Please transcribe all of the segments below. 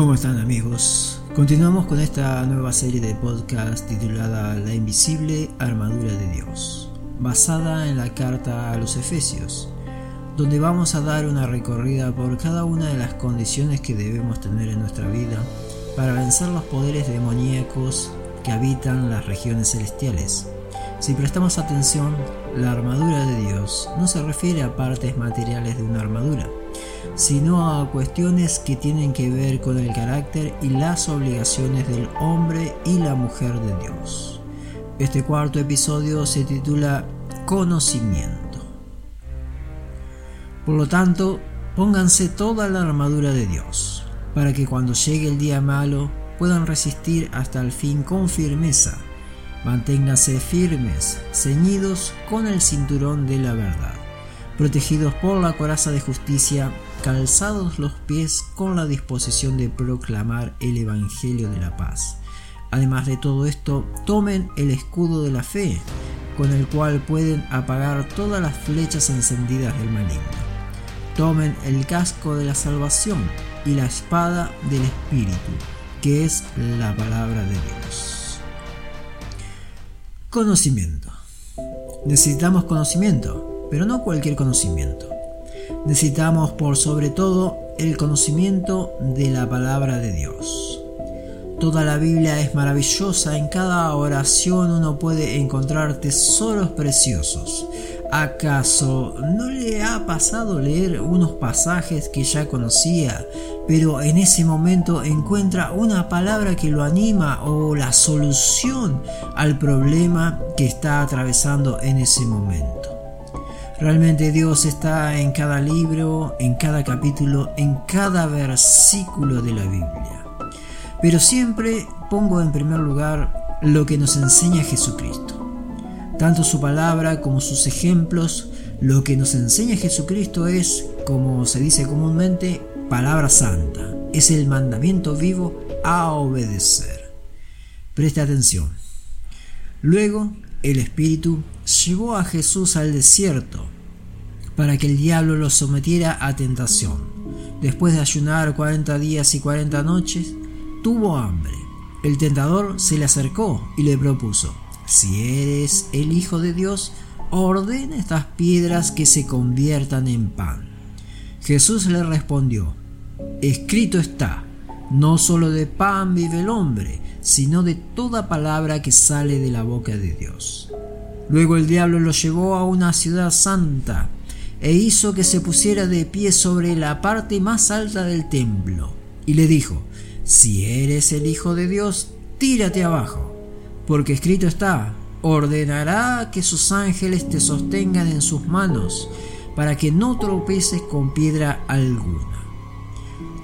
¿Cómo están amigos? Continuamos con esta nueva serie de podcast titulada La invisible armadura de Dios, basada en la carta a los Efesios, donde vamos a dar una recorrida por cada una de las condiciones que debemos tener en nuestra vida para vencer los poderes demoníacos que habitan las regiones celestiales. Si prestamos atención, la armadura de Dios no se refiere a partes materiales de una armadura, sino a cuestiones que tienen que ver con el carácter y las obligaciones del hombre y la mujer de Dios. Este cuarto episodio se titula Conocimiento. Por lo tanto, pónganse toda la armadura de Dios, para que cuando llegue el día malo puedan resistir hasta el fin con firmeza. Manténganse firmes, ceñidos con el cinturón de la verdad protegidos por la coraza de justicia, calzados los pies con la disposición de proclamar el Evangelio de la paz. Además de todo esto, tomen el escudo de la fe, con el cual pueden apagar todas las flechas encendidas del maligno. Tomen el casco de la salvación y la espada del Espíritu, que es la palabra de Dios. Conocimiento. Necesitamos conocimiento pero no cualquier conocimiento. Necesitamos por sobre todo el conocimiento de la palabra de Dios. Toda la Biblia es maravillosa, en cada oración uno puede encontrar tesoros preciosos. ¿Acaso no le ha pasado leer unos pasajes que ya conocía, pero en ese momento encuentra una palabra que lo anima o la solución al problema que está atravesando en ese momento? Realmente Dios está en cada libro, en cada capítulo, en cada versículo de la Biblia. Pero siempre pongo en primer lugar lo que nos enseña Jesucristo. Tanto su palabra como sus ejemplos, lo que nos enseña Jesucristo es, como se dice comúnmente, palabra santa. Es el mandamiento vivo a obedecer. Preste atención. Luego el Espíritu llevó a Jesús al desierto para que el diablo lo sometiera a tentación. Después de ayunar 40 días y 40 noches, tuvo hambre. El tentador se le acercó y le propuso, si eres el Hijo de Dios, ordena estas piedras que se conviertan en pan. Jesús le respondió, escrito está, no solo de pan vive el hombre, sino de toda palabra que sale de la boca de Dios. Luego el diablo lo llevó a una ciudad santa e hizo que se pusiera de pie sobre la parte más alta del templo, y le dijo, Si eres el Hijo de Dios, tírate abajo, porque escrito está, ordenará que sus ángeles te sostengan en sus manos, para que no tropeces con piedra alguna.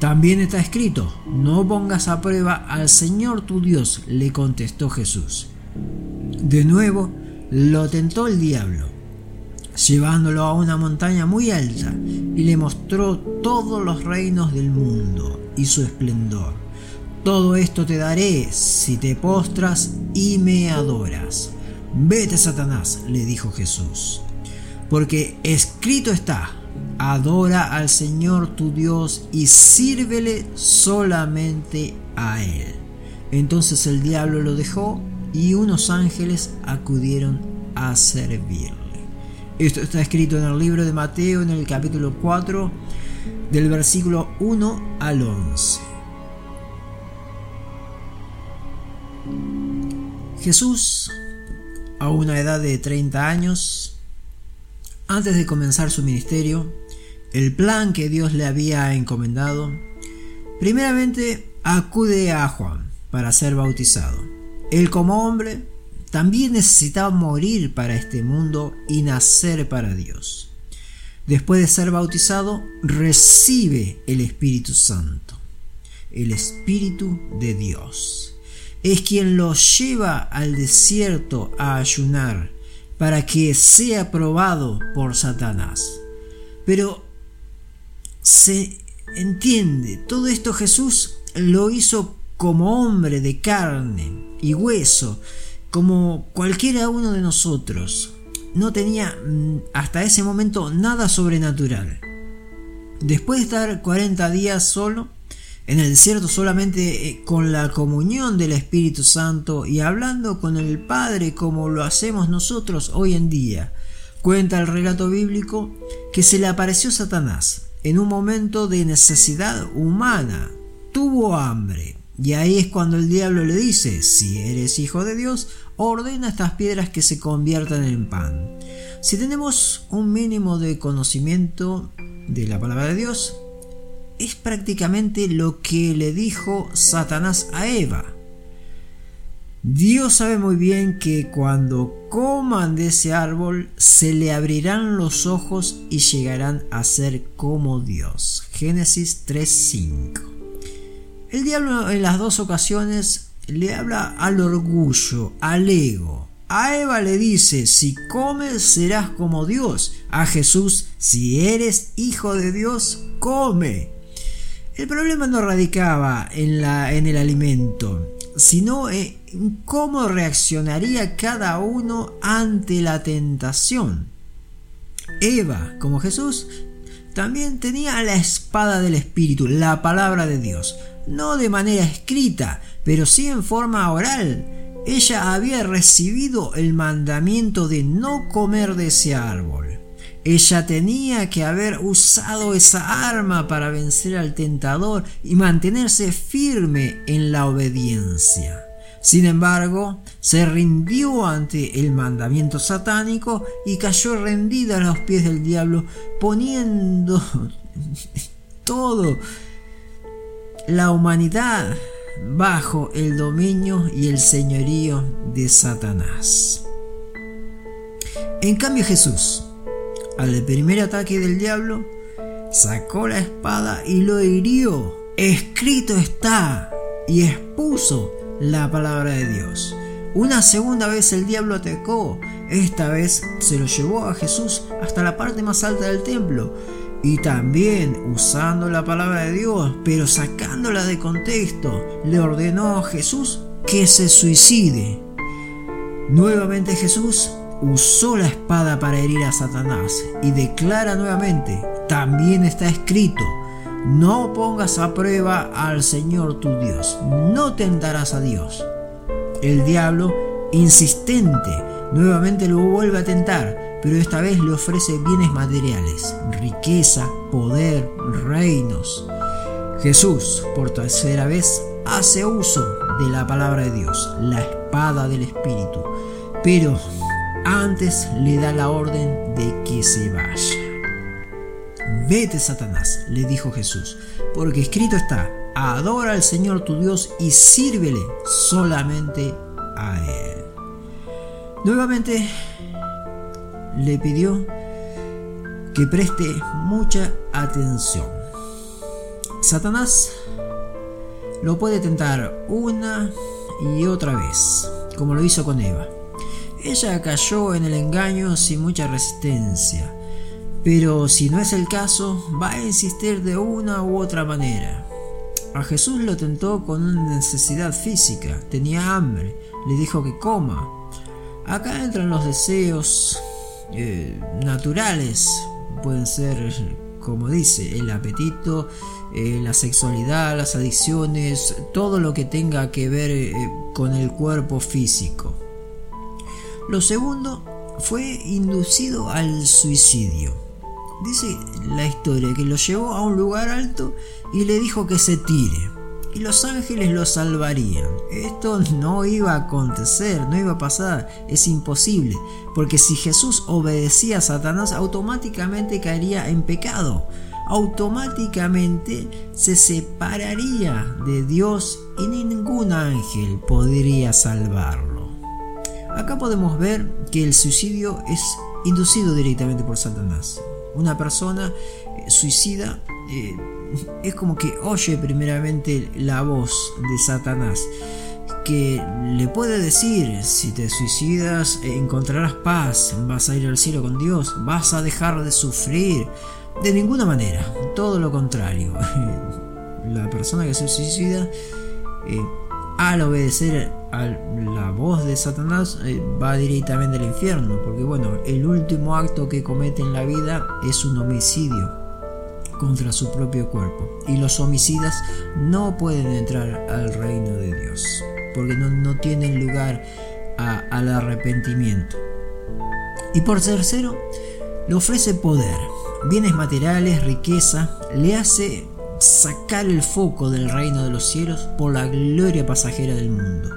También está escrito, no pongas a prueba al Señor tu Dios, le contestó Jesús. De nuevo, lo tentó el diablo, llevándolo a una montaña muy alta, y le mostró todos los reinos del mundo y su esplendor. Todo esto te daré si te postras y me adoras. Vete, Satanás, le dijo Jesús, porque escrito está, adora al Señor tu Dios y sírvele solamente a Él. Entonces el diablo lo dejó y unos ángeles acudieron a servirle. Esto está escrito en el libro de Mateo en el capítulo 4 del versículo 1 al 11. Jesús, a una edad de 30 años, antes de comenzar su ministerio, el plan que Dios le había encomendado, primeramente acude a Juan para ser bautizado. Él como hombre también necesitaba morir para este mundo y nacer para Dios. Después de ser bautizado, recibe el Espíritu Santo, el Espíritu de Dios. Es quien lo lleva al desierto a ayunar para que sea probado por Satanás. Pero se entiende, todo esto Jesús lo hizo como hombre de carne y hueso, como cualquiera uno de nosotros. No tenía mm, hasta ese momento nada sobrenatural. Después de estar 40 días solo, en el desierto solamente eh, con la comunión del Espíritu Santo y hablando con el Padre como lo hacemos nosotros hoy en día. Cuenta el relato bíblico que se le apareció Satanás en un momento de necesidad humana. Tuvo hambre. Y ahí es cuando el diablo le dice, si eres hijo de Dios, ordena estas piedras que se conviertan en pan. Si tenemos un mínimo de conocimiento de la palabra de Dios, es prácticamente lo que le dijo Satanás a Eva. Dios sabe muy bien que cuando coman de ese árbol se le abrirán los ojos y llegarán a ser como Dios. Génesis 3.5. El diablo en las dos ocasiones le habla al orgullo, al ego. A Eva le dice, si comes serás como Dios. A Jesús, si eres hijo de Dios, come. El problema no radicaba en, la, en el alimento, sino en cómo reaccionaría cada uno ante la tentación. Eva, como Jesús, también tenía la espada del Espíritu, la palabra de Dios, no de manera escrita, pero sí en forma oral. Ella había recibido el mandamiento de no comer de ese árbol. Ella tenía que haber usado esa arma para vencer al tentador y mantenerse firme en la obediencia. Sin embargo, se rindió ante el mandamiento satánico y cayó rendida a los pies del diablo, poniendo todo la humanidad bajo el dominio y el señorío de Satanás. En cambio Jesús, al primer ataque del diablo, sacó la espada y lo hirió. Escrito está y expuso la palabra de Dios. Una segunda vez el diablo atacó, esta vez se lo llevó a Jesús hasta la parte más alta del templo y también usando la palabra de Dios, pero sacándola de contexto, le ordenó a Jesús que se suicide. Nuevamente Jesús usó la espada para herir a Satanás y declara nuevamente, también está escrito, no pongas a prueba al Señor tu Dios, no tentarás a Dios. El diablo, insistente, nuevamente lo vuelve a tentar, pero esta vez le ofrece bienes materiales, riqueza, poder, reinos. Jesús, por tercera vez, hace uso de la palabra de Dios, la espada del Espíritu, pero antes le da la orden de que se vaya. Vete, Satanás, le dijo Jesús, porque escrito está, adora al Señor tu Dios y sírvele solamente a Él. Nuevamente le pidió que preste mucha atención. Satanás lo puede tentar una y otra vez, como lo hizo con Eva. Ella cayó en el engaño sin mucha resistencia, pero si no es el caso, va a insistir de una u otra manera. A Jesús lo tentó con una necesidad física, tenía hambre, le dijo que coma. Acá entran los deseos eh, naturales, pueden ser, como dice, el apetito, eh, la sexualidad, las adicciones, todo lo que tenga que ver eh, con el cuerpo físico. Lo segundo fue inducido al suicidio. Dice la historia que lo llevó a un lugar alto y le dijo que se tire. Y los ángeles lo salvarían. Esto no iba a acontecer, no iba a pasar, es imposible. Porque si Jesús obedecía a Satanás, automáticamente caería en pecado. Automáticamente se separaría de Dios y ningún ángel podría salvarlo. Acá podemos ver que el suicidio es inducido directamente por Satanás. Una persona eh, suicida eh, es como que oye primeramente la voz de Satanás que le puede decir, si te suicidas encontrarás paz, vas a ir al cielo con Dios, vas a dejar de sufrir. De ninguna manera, todo lo contrario. La persona que se suicida eh, al obedecer a la voz de Satanás eh, va directamente al infierno, porque bueno, el último acto que comete en la vida es un homicidio. contra su propio cuerpo. Y los homicidas no pueden entrar al reino de Dios, porque no, tienen lugar al arrepentimiento. Y por tercero, le ofrece poder, bienes materiales, riqueza, le hace sacar el foco del reino de los cielos por la gloria pasajera del mundo.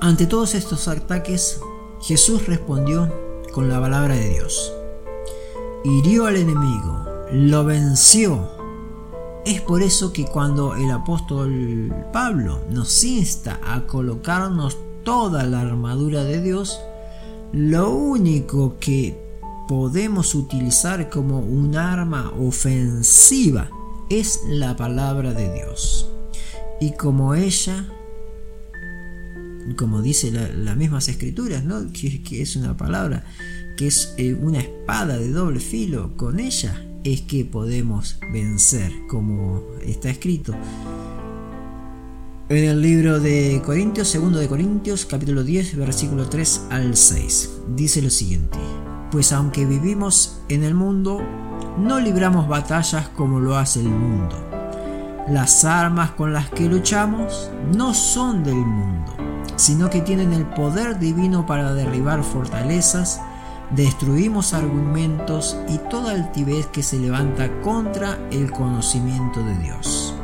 Ante todos estos ataques, Jesús respondió con la palabra de Dios. Hirió al enemigo, lo venció. Es por eso que cuando el apóstol Pablo nos insta a colocarnos toda la armadura de Dios, lo único que podemos utilizar como un arma ofensiva es la palabra de Dios. Y como ella como dice las mismas escrituras, que, es una palabra, que es eh, una espada de doble filo, con ella es que podemos vencer, como está escrito en el libro de Corintios, segundo de Corintios, capítulo 10, versículo 3 al 6. Dice lo siguiente, pues aunque vivimos en el mundo, no libramos batallas como lo hace el mundo. Las armas con las que luchamos no son del mundo sino que tienen el poder divino para derribar fortalezas, destruimos argumentos y toda altivez que se levanta contra el conocimiento de Dios.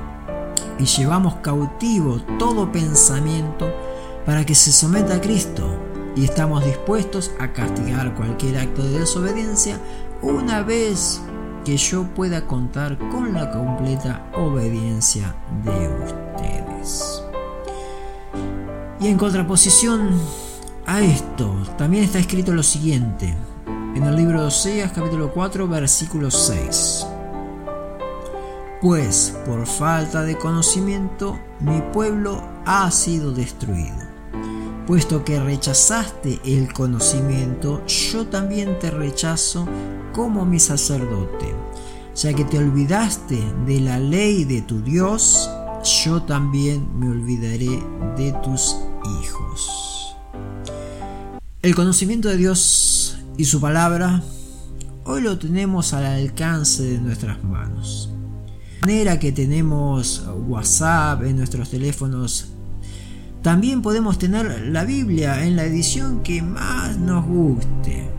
Y llevamos cautivo todo pensamiento para que se someta a Cristo y estamos dispuestos a castigar cualquier acto de desobediencia una vez que yo pueda contar con la completa obediencia de ustedes. Y en contraposición a esto, también está escrito lo siguiente, en el libro de Oseas capítulo 4 versículo 6. Pues por falta de conocimiento mi pueblo ha sido destruido. Puesto que rechazaste el conocimiento, yo también te rechazo como mi sacerdote. Ya que te olvidaste de la ley de tu Dios, yo también me olvidaré de tus hijos. El conocimiento de Dios y su palabra hoy lo tenemos al alcance de nuestras manos. De manera que tenemos WhatsApp en nuestros teléfonos, también podemos tener la Biblia en la edición que más nos guste.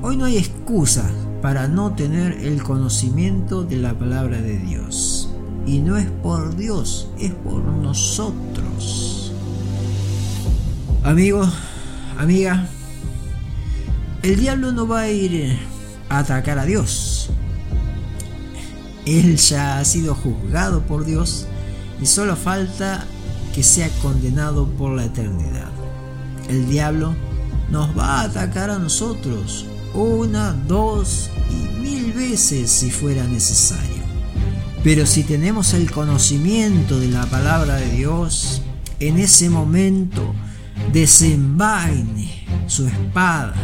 Hoy no hay excusa para no tener el conocimiento de la palabra de Dios. Y no es por Dios, es por nosotros. Amigo, amiga, el diablo no va a ir a atacar a Dios. Él ya ha sido juzgado por Dios y solo falta que sea condenado por la eternidad. El diablo nos va a atacar a nosotros una, dos y mil veces si fuera necesario. Pero si tenemos el conocimiento de la palabra de Dios, en ese momento desenvaine su espada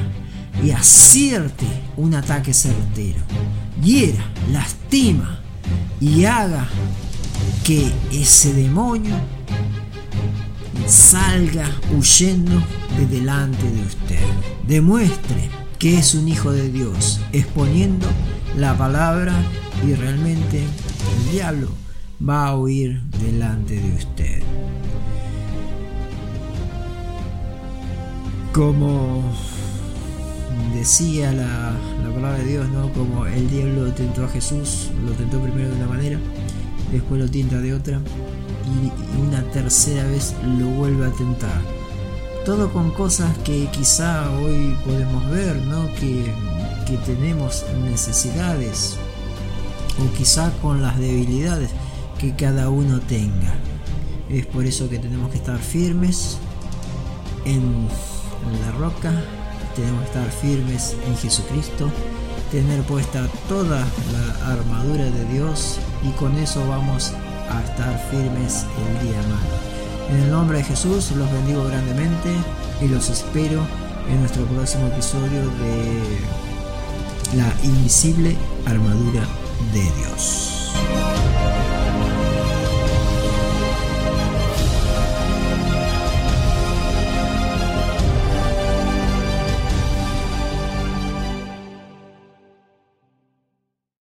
y acierte un ataque certero. Hiera, lastima y haga que ese demonio salga huyendo de delante de usted. Demuestre que es un hijo de Dios, exponiendo la palabra y realmente el diablo va a huir delante de usted. Como decía la, palabra de Dios, ¿no? Como el diablo tentó a Jesús, lo tentó primero de una manera, después lo tienta de otra y una tercera vez lo vuelve a tentar. Todo con cosas que quizá hoy podemos ver, ¿no? Que, que tenemos necesidades, o quizá con las debilidades que cada uno tenga. Es por eso que tenemos que estar firmes en la roca, tenemos que estar firmes en Jesucristo, tener puesta toda la armadura de Dios y con eso vamos a estar firmes el día malo. En el nombre de Jesús los bendigo grandemente y los espero en nuestro próximo episodio de la invisible armadura de Dios.